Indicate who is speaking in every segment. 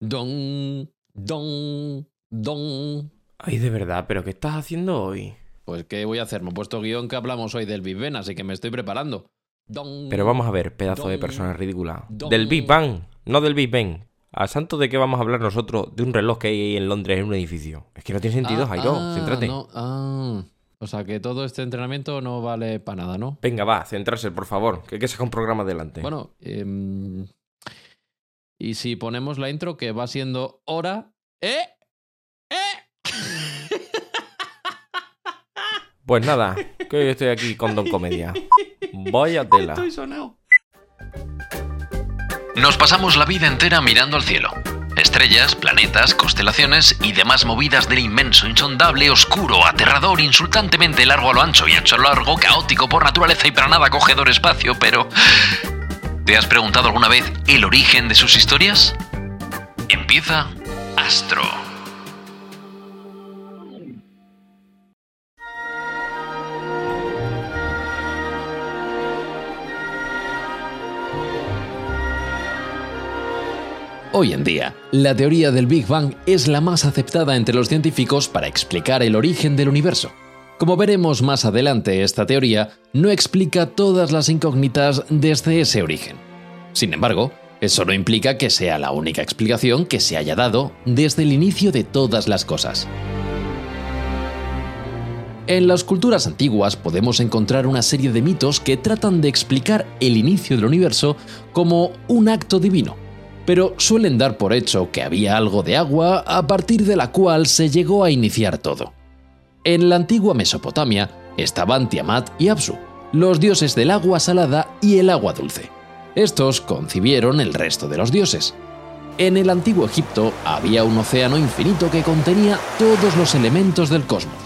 Speaker 1: Don, don, don.
Speaker 2: Ay, de verdad, ¿pero qué estás haciendo hoy?
Speaker 1: Pues, ¿qué voy a hacer? Me he puesto guion que hablamos hoy del Big Ben, así que me estoy preparando. Don.
Speaker 2: Pero vamos a ver, pedazo de persona ridícula.
Speaker 1: Don.
Speaker 2: Del Big Bang, no del Big Ben. ¿A santo de qué vamos a hablar nosotros de un reloj que hay ahí en Londres en un edificio? Es que no tiene sentido,
Speaker 1: Ah,
Speaker 2: Jairo,
Speaker 1: ah,
Speaker 2: céntrate.
Speaker 1: no, ah. O sea, que todo este entrenamiento no vale para nada, ¿no?
Speaker 2: Venga, va, centrarse, por favor, que hay que sacar un programa adelante.
Speaker 1: Bueno, em, y si ponemos la intro que va siendo hora. ¡Eh! ¡Eh!
Speaker 2: Pues nada, que hoy estoy aquí con Don Comedia. Vaya tela.
Speaker 1: Estoy sonado.
Speaker 3: Nos pasamos la vida entera mirando al cielo. Estrellas, planetas, constelaciones y demás movidas del inmenso, insondable, oscuro, aterrador, insultantemente largo a lo ancho y ancho a lo largo, caótico por naturaleza y para nada acogedor espacio, pero... ¿Te has preguntado alguna vez el origen de sus historias? Empieza Astro.
Speaker 1: Hoy en día, la teoría del Big Bang es la más aceptada entre los científicos para explicar el origen del universo. Como veremos más adelante, esta teoría no explica todas las incógnitas desde ese origen. Sin embargo, eso no implica que sea la única explicación que se haya dado desde el inicio de todas las cosas. En las culturas antiguas podemos encontrar una serie de mitos que tratan de explicar el inicio del universo como un acto divino, pero suelen dar por hecho que había algo de agua a partir de la cual se llegó a iniciar todo. En la antigua Mesopotamia estaban Tiamat y Apsu, los dioses del agua salada y el agua dulce. Estos concibieron el resto de los dioses. En el antiguo Egipto había un océano infinito que contenía todos los elementos del cosmos.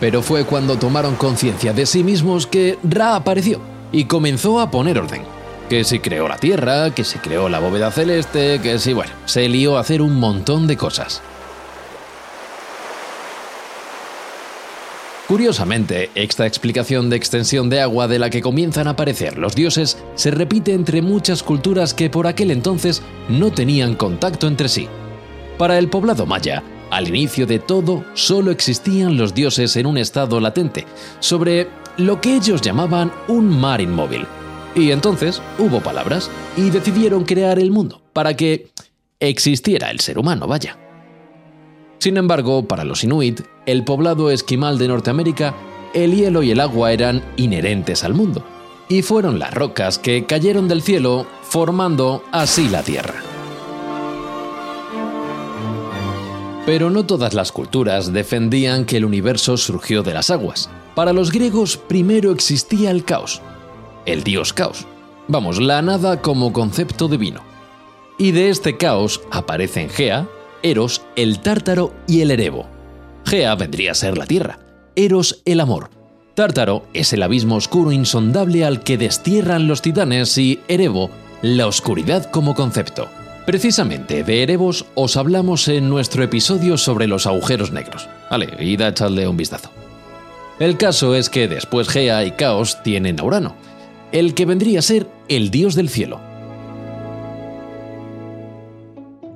Speaker 1: Pero fue cuando tomaron conciencia de sí mismos que Ra apareció y comenzó a poner orden. Que si creó la Tierra, que si creó la bóveda celeste, que si, bueno, se lió a hacer un montón de cosas. Curiosamente, esta explicación de extensión de agua de la que comienzan a aparecer los dioses se repite entre muchas culturas que por aquel entonces no tenían contacto entre sí. Para el poblado maya, al inicio de todo solo existían los dioses en un estado latente, sobre lo que ellos llamaban un mar inmóvil. Y entonces hubo palabras y decidieron crear el mundo para que existiera el ser humano, vaya. Sin embargo, para los inuit, el poblado esquimal de Norteamérica, el hielo y el agua eran inherentes al mundo, y fueron las rocas que cayeron del cielo, formando así la Tierra. Pero no todas las culturas defendían que el universo surgió de las aguas. Para los griegos primero existía el caos, el dios caos, vamos, la nada como concepto divino. Y de este caos aparecen Gea, Eros, el Tártaro y el Erebo. Gea vendría a ser la tierra, Eros el amor. Tártaro es el abismo oscuro insondable al que destierran los titanes y Erebo, la oscuridad como concepto. Precisamente de Erebos os hablamos en nuestro episodio sobre los agujeros negros. Vale, id a echarle un vistazo. El caso es que después Gea y Caos tienen a Urano, el que vendría a ser el dios del cielo.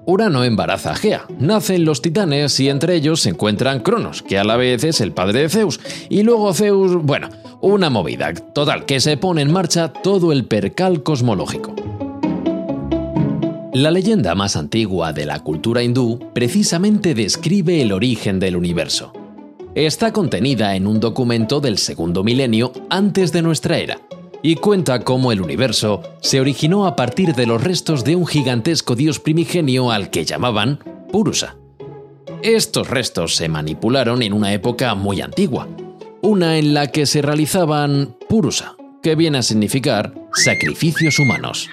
Speaker 1: Urano embaraza a Gea, nacen los titanes y entre ellos se encuentran Cronos, que a la vez es el padre de Zeus, y luego Zeus, bueno, una movida, total, que se pone en marcha todo el percal cosmológico. La leyenda más antigua de la cultura hindú precisamente describe el origen del universo. Está contenida en un documento del segundo milenio antes de nuestra era, y cuenta cómo el universo se originó a partir de los restos de un gigantesco dios primigenio al que llamaban Purusa. Estos restos se manipularon en una época muy antigua, una en la que se realizaban Purusa, que viene a significar sacrificios humanos.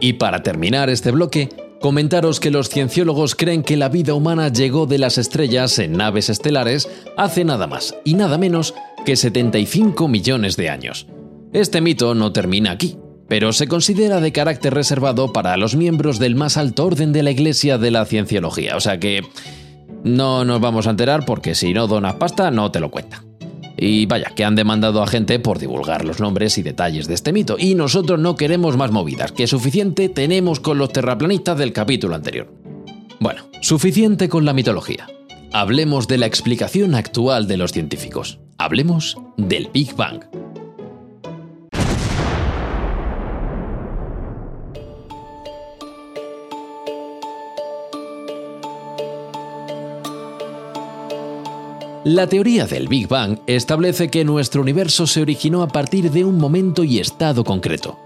Speaker 1: Y para terminar este bloque, comentaros que los cienciólogos creen que la vida humana llegó de las estrellas en naves estelares hace nada más y nada menos que 75 millones de años. Este mito no termina aquí, pero se considera de carácter reservado para los miembros del más alto orden de la Iglesia de la Cienciología, o sea que no nos vamos a enterar porque si no donas pasta no te lo cuenta. Y vaya, que han demandado a gente por divulgar los nombres y detalles de este mito, y nosotros no queremos más movidas, que suficiente tenemos con los terraplanistas del capítulo anterior. Bueno, suficiente con la mitología. Hablemos de la explicación actual de los científicos. Hablemos del Big Bang. La teoría del Big Bang establece que nuestro universo se originó a partir de un momento y estado concreto.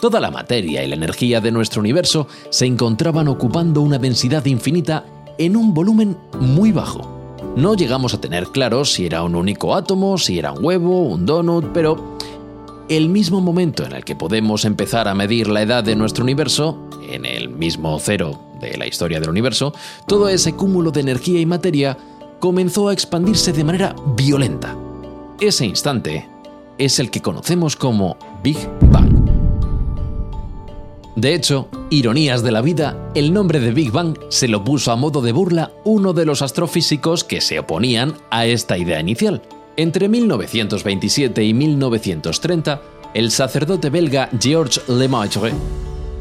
Speaker 1: Toda la materia y la energía de nuestro universo se encontraban ocupando una densidad infinita en un volumen muy bajo. No llegamos a tener claro si era un único átomo, si era un huevo, un donut, pero el mismo momento en el que podemos empezar a medir la edad de nuestro universo, en el mismo cero de la historia del universo, todo ese cúmulo de energía y materia comenzó a expandirse de manera violenta. Ese instante es el que conocemos como Big Bang. De hecho, ironías de la vida, el nombre de Big Bang se lo puso a modo de burla uno de los astrofísicos que se oponían a esta idea inicial. Entre 1927 y 1930, el sacerdote belga Georges Lemaitre,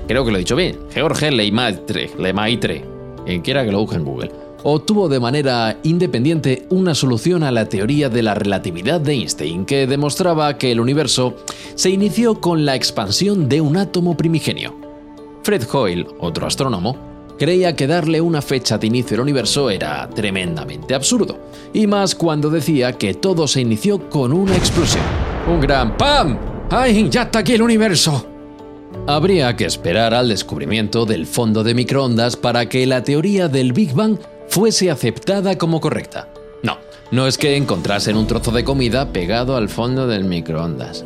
Speaker 1: creo que lo he dicho bien, Georges Lemaitre, Lemaitre, quien quiera que lo busque en Google, obtuvo de manera independiente una solución a la teoría de la relatividad de Einstein que demostraba que el universo se inició con la expansión de un átomo primigenio. Fred Hoyle, otro astrónomo, creía que darle una fecha de inicio al universo era tremendamente absurdo, y más cuando decía que todo se inició con una explosión. Un gran ¡PAM! ¡Ay, ya está aquí el universo! Habría que esperar al descubrimiento del fondo de microondas para que la teoría del Big Bang fuese aceptada como correcta. No, no es que encontrasen un trozo de comida pegado al fondo del microondas.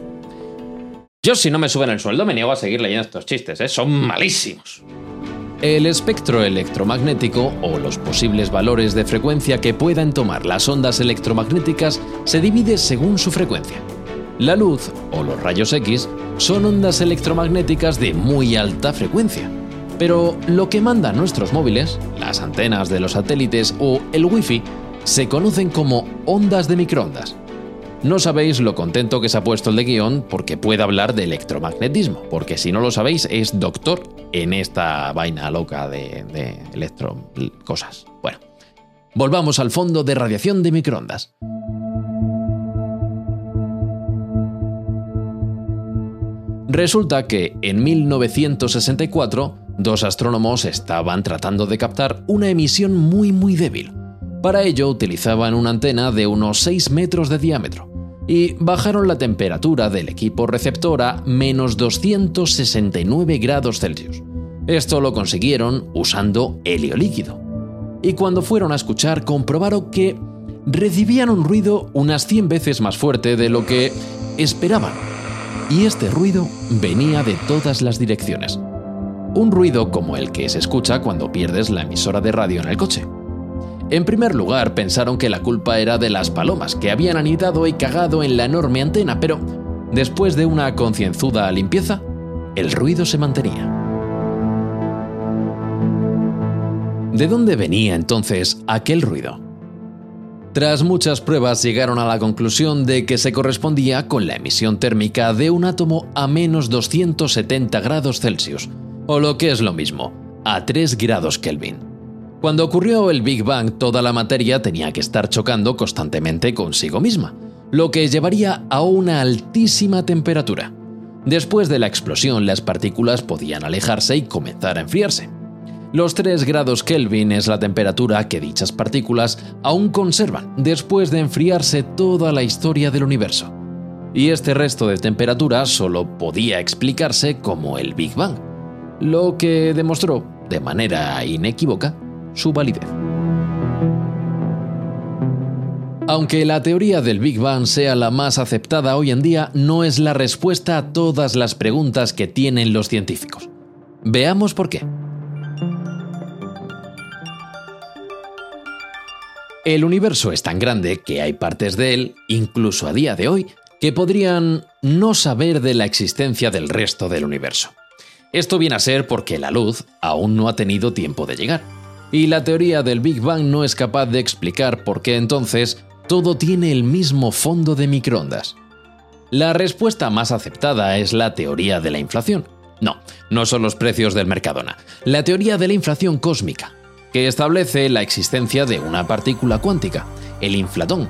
Speaker 1: Yo si no me suben el sueldo me niego a seguir leyendo estos chistes, ¿eh? son malísimos. El espectro electromagnético o los posibles valores de frecuencia que puedan tomar las ondas electromagnéticas se divide según su frecuencia. La luz o los rayos X son ondas electromagnéticas de muy alta frecuencia. Pero lo que mandan nuestros móviles, las antenas de los satélites o el wifi, se conocen como ondas de microondas. No sabéis lo contento que se ha puesto el de guion porque puede hablar de electromagnetismo, porque si no lo sabéis es doctor en esta vaina loca de, de electro cosas. Bueno, volvamos al fondo de radiación de microondas. Resulta que en 1964 dos astrónomos estaban tratando de captar una emisión muy muy débil. Para ello utilizaban una antena de unos 6 metros de diámetro y bajaron la temperatura del equipo receptor a menos 269 grados Celsius. Esto lo consiguieron usando helio líquido. Y cuando fueron a escuchar comprobaron que recibían un ruido unas 100 veces más fuerte de lo que esperaban. Y este ruido venía de todas las direcciones. Un ruido como el que se escucha cuando pierdes la emisora de radio en el coche. En primer lugar, pensaron que la culpa era de las palomas, que habían anidado y cagado en la enorme antena, pero después de una concienzuda limpieza, el ruido se mantenía. ¿De dónde venía entonces aquel ruido? Tras muchas pruebas llegaron a la conclusión de que se correspondía con la emisión térmica de un átomo a menos 270 grados Celsius, o lo que es lo mismo, a 3 grados Kelvin. Cuando ocurrió el Big Bang, toda la materia tenía que estar chocando constantemente consigo misma, lo que llevaría a una altísima temperatura. Después de la explosión, las partículas podían alejarse y comenzar a enfriarse. Los 3 grados Kelvin es la temperatura que dichas partículas aún conservan después de enfriarse toda la historia del universo. Y este resto de temperatura solo podía explicarse como el Big Bang, lo que demostró, de manera inequívoca, su validez. Aunque la teoría del Big Bang sea la más aceptada hoy en día, no es la respuesta a todas las preguntas que tienen los científicos. Veamos por qué. El universo es tan grande que hay partes de él, incluso a día de hoy, que podrían no saber de la existencia del resto del universo. Esto viene a ser porque la luz aún no ha tenido tiempo de llegar y la teoría del Big Bang no es capaz de explicar por qué entonces todo tiene el mismo fondo de microondas. La respuesta más aceptada es la teoría de la inflación. No, no son los precios del Mercadona. La teoría de la inflación cósmica, que establece la existencia de una partícula cuántica, el inflatón,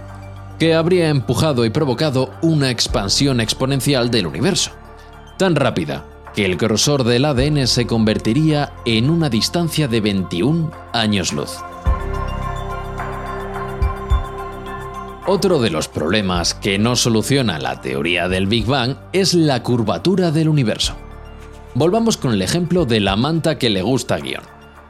Speaker 1: que habría empujado y provocado una expansión exponencial del universo, tan rápida el grosor del ADN se convertiría en una distancia de 21 años luz. Otro de los problemas que no soluciona la teoría del Big Bang es la curvatura del universo. Volvamos con el ejemplo de la manta que le gusta a Guión.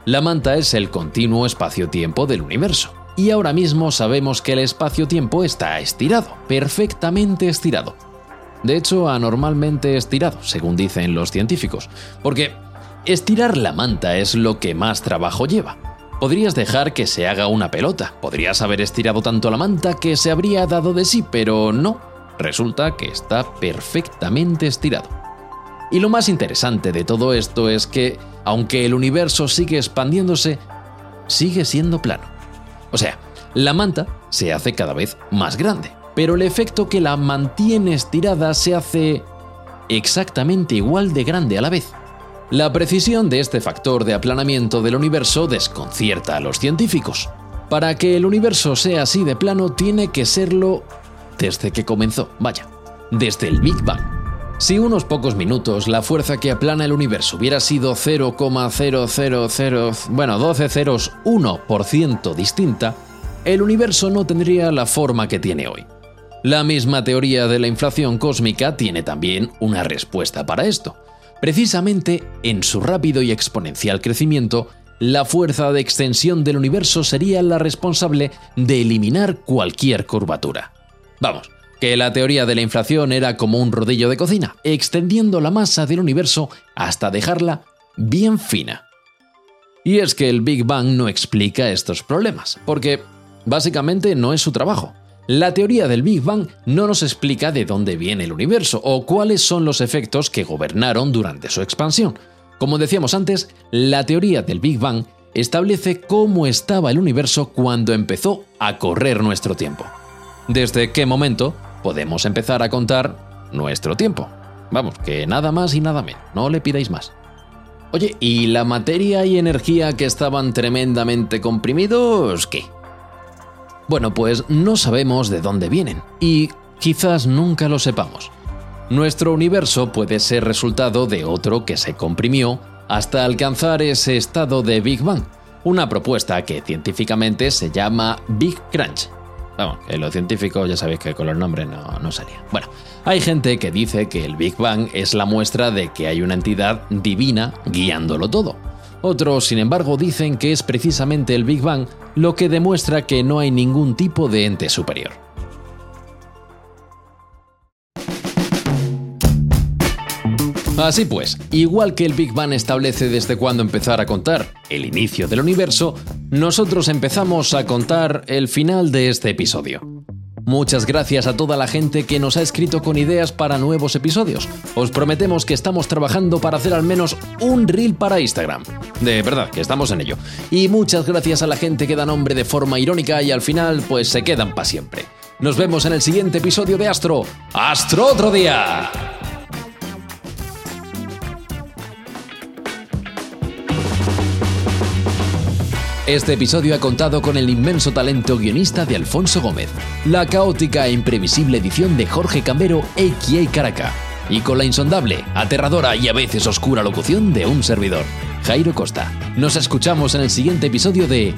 Speaker 1: La manta es el continuo espacio-tiempo del universo, y ahora mismo sabemos que el espacio-tiempo está estirado, perfectamente estirado. De hecho, anormalmente estirado, según dicen los científicos, porque estirar la manta es lo que más trabajo lleva. Podrías dejar que se haga una pelota, podrías haber estirado tanto la manta que se habría dado de sí, pero no, resulta que está perfectamente estirado. Y lo más interesante de todo esto es que, aunque el universo sigue expandiéndose, sigue siendo plano. O sea, la manta se hace cada vez más grande, pero el efecto que la mantiene estirada se hace exactamente igual de grande a la vez. La precisión de este factor de aplanamiento del universo desconcierta a los científicos. Para que el universo sea así de plano tiene que serlo desde que comenzó, vaya, desde el Big Bang. Si unos pocos minutos la fuerza que aplana el universo hubiera sido 0,000, bueno, 12 ceros 1% distinta, el universo no tendría la forma que tiene hoy. La misma teoría de la inflación cósmica tiene también una respuesta para esto. Precisamente en su rápido y exponencial crecimiento, la fuerza de extensión del universo sería la responsable de eliminar cualquier curvatura. Vamos, que la teoría de la inflación era como un rodillo de cocina, extendiendo la masa del universo hasta dejarla bien fina. Y es que el Big Bang no explica estos problemas, porque básicamente no es su trabajo. La teoría del Big Bang no nos explica de dónde viene el universo o cuáles son los efectos que gobernaron durante su expansión. Como decíamos antes, la teoría del Big Bang establece cómo estaba el universo cuando empezó a correr nuestro tiempo. Desde qué momento podemos empezar a contar nuestro tiempo. Vamos, que nada más y nada menos, no le pidáis más. Oye, ¿y la materia y energía que estaban tremendamente comprimidos, qué? Bueno, pues no sabemos de dónde vienen y quizás nunca lo sepamos. Nuestro universo puede ser resultado de otro que se comprimió hasta alcanzar ese estado de Big Bang, una propuesta que científicamente se llama Big Crunch. Vamos, que los científicos ya sabéis que con los nombres no, no salía. Bueno, hay gente que dice que el Big Bang es la muestra de que hay una entidad divina guiándolo todo. Otros, sin embargo, dicen que es precisamente el Big Bang lo que demuestra que no hay ningún tipo de ente superior. Así pues, igual que el Big Bang establece desde cuándo empezar a contar el inicio del universo, nosotros empezamos a contar el final de este episodio. Muchas gracias a toda la gente que nos ha escrito con ideas para nuevos episodios. Os prometemos que estamos trabajando para hacer al menos un reel para Instagram. De verdad, que estamos en ello. Y muchas gracias a la gente que da nombre de forma irónica y al final pues se quedan para siempre. Nos vemos en el siguiente episodio de Astro. ¡Astro otro día! Este episodio ha contado con el inmenso talento guionista de Alfonso Gómez, la caótica e imprevisible edición de Jorge Cambero, a.k.a. Caraca, y con la insondable, aterradora y a veces oscura locución de un servidor, Jairo Costa. Nos escuchamos en el siguiente episodio de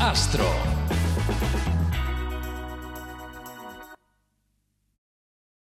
Speaker 1: Astro.